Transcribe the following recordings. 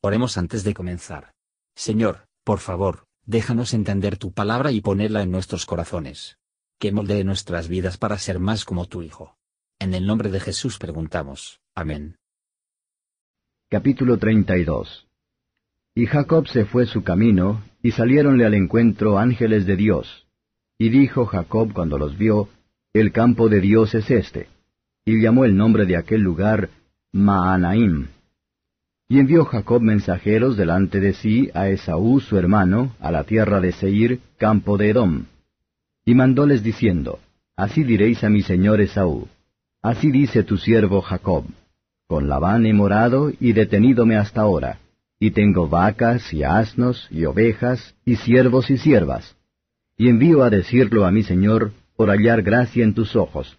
Oremos antes de comenzar. Señor, por favor, déjanos entender tu palabra y ponerla en nuestros corazones. Que moldee nuestras vidas para ser más como tu Hijo. En el nombre de Jesús preguntamos. Amén. Capítulo 32 Y Jacob se fue su camino, y saliéronle al encuentro ángeles de Dios. Y dijo Jacob cuando los vio, El campo de Dios es este. Y llamó el nombre de aquel lugar Maanaim y envió Jacob mensajeros delante de sí a Esaú su hermano, a la tierra de Seir, campo de Edom. Y mandóles diciendo, Así diréis a mi señor Esaú, Así dice tu siervo Jacob, Con Labán he morado y detenídome hasta ahora, y tengo vacas y asnos y ovejas y siervos y siervas. Y envío a decirlo a mi señor, por hallar gracia en tus ojos.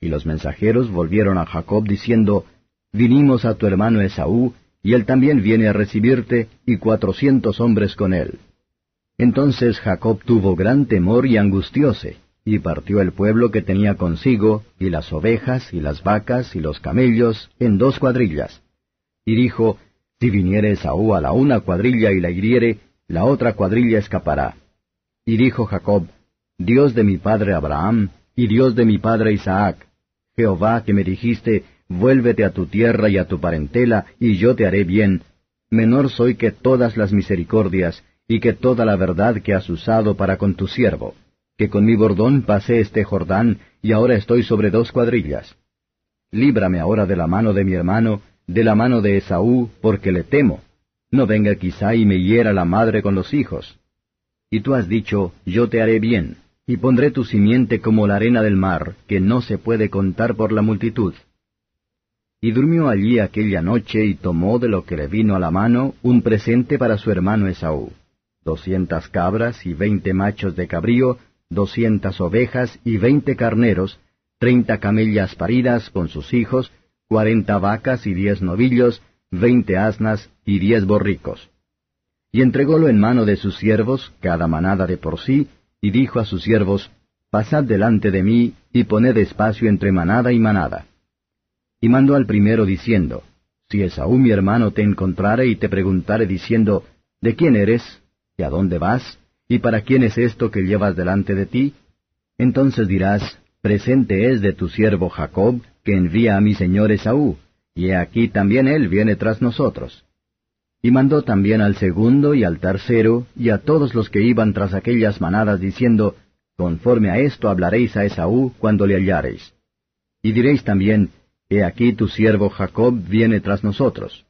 Y los mensajeros volvieron a Jacob diciendo, vinimos a tu hermano Esaú, y él también viene a recibirte, y cuatrocientos hombres con él. Entonces Jacob tuvo gran temor y angustióse, y partió el pueblo que tenía consigo, y las ovejas, y las vacas, y los camellos, en dos cuadrillas. Y dijo, Si viniere Esaú a la una cuadrilla y la hiriere, la otra cuadrilla escapará. Y dijo Jacob, Dios de mi padre Abraham, y Dios de mi padre Isaac, Jehová que me dijiste, Vuélvete a tu tierra y a tu parentela, y yo te haré bien. Menor soy que todas las misericordias, y que toda la verdad que has usado para con tu siervo. Que con mi bordón pasé este Jordán, y ahora estoy sobre dos cuadrillas. Líbrame ahora de la mano de mi hermano, de la mano de Esaú, porque le temo. No venga quizá y me hiera la madre con los hijos. Y tú has dicho, yo te haré bien, y pondré tu simiente como la arena del mar, que no se puede contar por la multitud. Y durmió allí aquella noche y tomó de lo que le vino a la mano un presente para su hermano Esaú, doscientas cabras y veinte machos de cabrío, doscientas ovejas y veinte carneros, treinta camellas paridas con sus hijos, cuarenta vacas y diez novillos, veinte asnas y diez borricos. Y entrególo en mano de sus siervos, cada manada de por sí, y dijo a sus siervos, Pasad delante de mí, y poned espacio entre manada y manada. Y mandó al primero diciendo, Si Esaú mi hermano te encontrare y te preguntare diciendo, ¿De quién eres? ¿Y a dónde vas? ¿Y para quién es esto que llevas delante de ti? Entonces dirás, Presente es de tu siervo Jacob, que envía a mi señor Esaú, y aquí también él viene tras nosotros. Y mandó también al segundo y al tercero, y a todos los que iban tras aquellas manadas, diciendo, Conforme a esto hablaréis a Esaú cuando le hallareis. Y diréis también, He aquí tu siervo Jacob viene tras nosotros.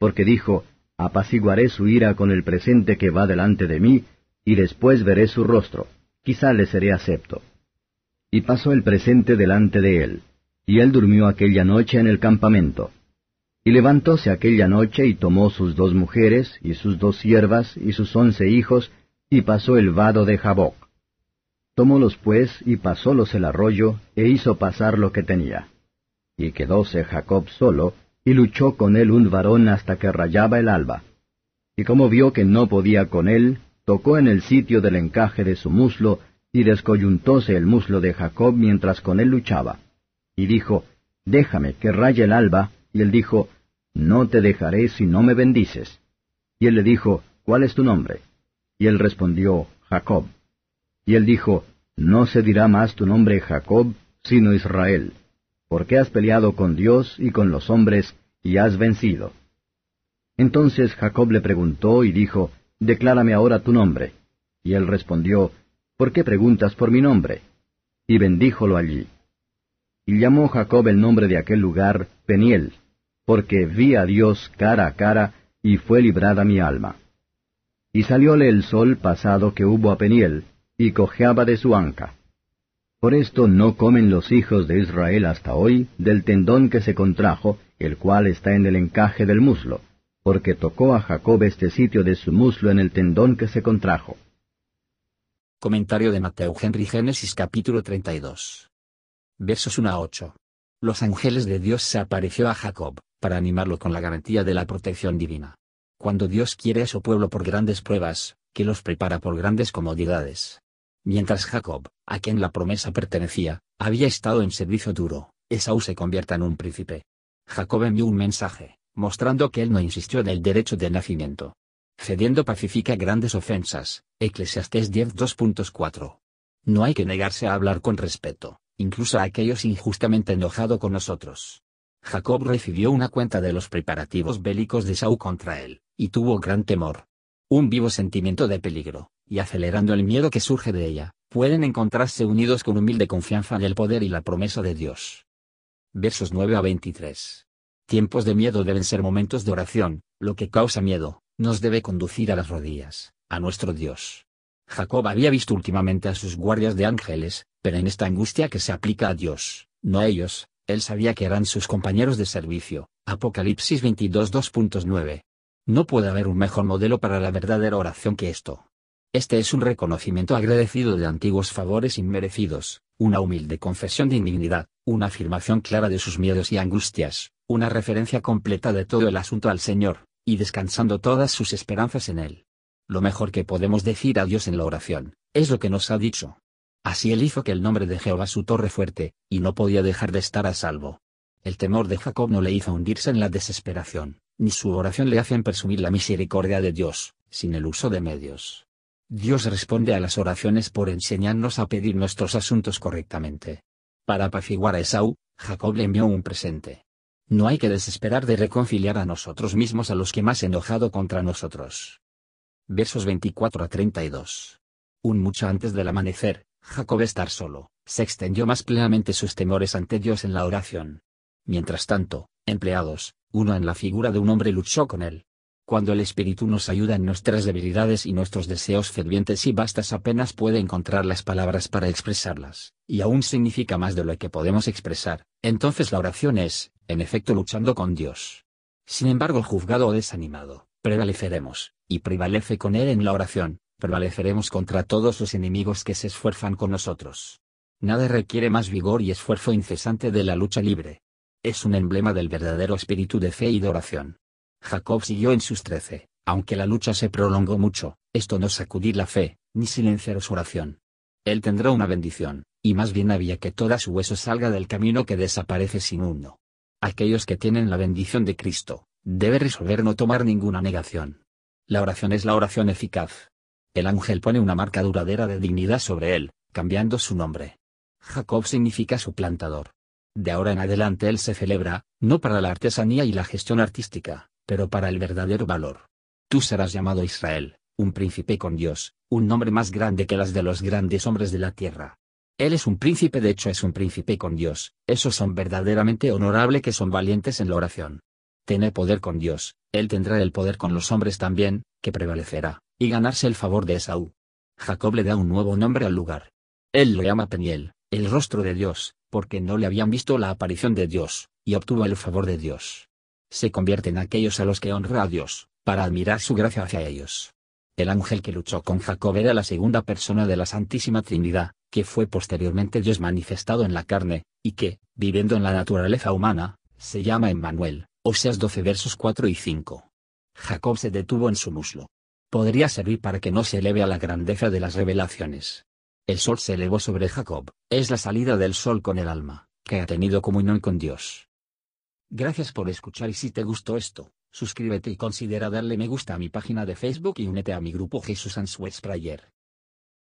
Porque dijo, apaciguaré su ira con el presente que va delante de mí, y después veré su rostro, quizá le seré acepto. Y pasó el presente delante de él, y él durmió aquella noche en el campamento. Y levantóse aquella noche y tomó sus dos mujeres, y sus dos siervas, y sus once hijos, y pasó el vado de Jaboc. Tomólos pues, y pasólos el arroyo, e hizo pasar lo que tenía. Y quedóse Jacob solo, y luchó con él un varón hasta que rayaba el alba. Y como vio que no podía con él, tocó en el sitio del encaje de su muslo, y descoyuntóse el muslo de Jacob mientras con él luchaba. Y dijo, Déjame que raye el alba, y él dijo, No te dejaré si no me bendices. Y él le dijo, ¿Cuál es tu nombre? Y él respondió, Jacob. Y él dijo, No se dirá más tu nombre Jacob, sino Israel porque has peleado con Dios y con los hombres, y has vencido. Entonces Jacob le preguntó y dijo, Declárame ahora tu nombre. Y él respondió, ¿Por qué preguntas por mi nombre? Y bendíjolo allí. Y llamó Jacob el nombre de aquel lugar Peniel, porque vi a Dios cara a cara, y fue librada mi alma. Y salióle el sol pasado que hubo a Peniel, y cojeaba de su anca. Por esto no comen los hijos de Israel hasta hoy del tendón que se contrajo, el cual está en el encaje del muslo, porque tocó a Jacob este sitio de su muslo en el tendón que se contrajo. Comentario de Mateo Henry Génesis capítulo 32. Versos 1 a 8. Los ángeles de Dios se apareció a Jacob, para animarlo con la garantía de la protección divina. Cuando Dios quiere a su pueblo por grandes pruebas, que los prepara por grandes comodidades, Mientras Jacob, a quien la promesa pertenecía, había estado en servicio duro, Esaú se convierta en un príncipe. Jacob envió un mensaje, mostrando que él no insistió en el derecho de nacimiento. Cediendo pacifica grandes ofensas, Eclesiastés 10.2.4. No hay que negarse a hablar con respeto, incluso a aquellos injustamente enojados con nosotros. Jacob recibió una cuenta de los preparativos bélicos de Saúl contra él, y tuvo gran temor. Un vivo sentimiento de peligro, y acelerando el miedo que surge de ella, pueden encontrarse unidos con humilde confianza en el poder y la promesa de Dios. Versos 9 a 23. Tiempos de miedo deben ser momentos de oración, lo que causa miedo, nos debe conducir a las rodillas, a nuestro Dios. Jacob había visto últimamente a sus guardias de ángeles, pero en esta angustia que se aplica a Dios, no a ellos, él sabía que eran sus compañeros de servicio. Apocalipsis 22 2.9. No puede haber un mejor modelo para la verdadera oración que esto. Este es un reconocimiento agradecido de antiguos favores inmerecidos, una humilde confesión de indignidad, una afirmación clara de sus miedos y angustias, una referencia completa de todo el asunto al Señor, y descansando todas sus esperanzas en Él. Lo mejor que podemos decir a Dios en la oración, es lo que nos ha dicho. Así él hizo que el nombre de Jehová su torre fuerte, y no podía dejar de estar a salvo. El temor de Jacob no le hizo hundirse en la desesperación, ni su oración le hacen presumir la misericordia de Dios, sin el uso de medios. Dios responde a las oraciones por enseñarnos a pedir nuestros asuntos correctamente. Para apaciguar a Esaú, Jacob le envió un presente. No hay que desesperar de reconciliar a nosotros mismos a los que más enojado contra nosotros. Versos 24 a 32. Un mucho antes del amanecer, Jacob estar solo, se extendió más plenamente sus temores ante Dios en la oración. Mientras tanto, empleados, uno en la figura de un hombre luchó con él, cuando el Espíritu nos ayuda en nuestras debilidades y nuestros deseos fervientes y bastas apenas puede encontrar las palabras para expresarlas, y aún significa más de lo que podemos expresar, entonces la oración es, en efecto luchando con Dios. Sin embargo juzgado o desanimado, prevaleceremos, y prevalece con Él en la oración, prevaleceremos contra todos los enemigos que se esfuerzan con nosotros. Nada requiere más vigor y esfuerzo incesante de la lucha libre. Es un emblema del verdadero espíritu de fe y de oración. Jacob siguió en sus trece, aunque la lucha se prolongó mucho, esto no sacudir la fe, ni silenciar su oración. Él tendrá una bendición, y más bien había que toda su hueso salga del camino que desaparece sin uno. Aquellos que tienen la bendición de Cristo, debe resolver no tomar ninguna negación. La oración es la oración eficaz. El ángel pone una marca duradera de dignidad sobre él, cambiando su nombre. Jacob significa su plantador. De ahora en adelante él se celebra, no para la artesanía y la gestión artística, pero para el verdadero valor. Tú serás llamado Israel, un príncipe con Dios, un nombre más grande que las de los grandes hombres de la tierra. Él es un príncipe, de hecho es un príncipe con Dios, esos son verdaderamente honorable que son valientes en la oración. Tener poder con Dios, Él tendrá el poder con los hombres también, que prevalecerá, y ganarse el favor de Esaú. Jacob le da un nuevo nombre al lugar. Él lo llama Peniel, el rostro de Dios, porque no le habían visto la aparición de Dios, y obtuvo el favor de Dios se convierte en aquellos a los que honra a Dios, para admirar su gracia hacia ellos. El ángel que luchó con Jacob era la segunda persona de la Santísima Trinidad, que fue posteriormente Dios manifestado en la carne, y que, viviendo en la naturaleza humana, se llama Emmanuel, Oseas 12 versos 4 y 5. Jacob se detuvo en su muslo. Podría servir para que no se eleve a la grandeza de las revelaciones. El sol se elevó sobre Jacob, es la salida del sol con el alma, que ha tenido comunión con Dios. Gracias por escuchar y si te gustó esto, suscríbete y considera darle me gusta a mi página de Facebook y únete a mi grupo Jesús Answers Prayer.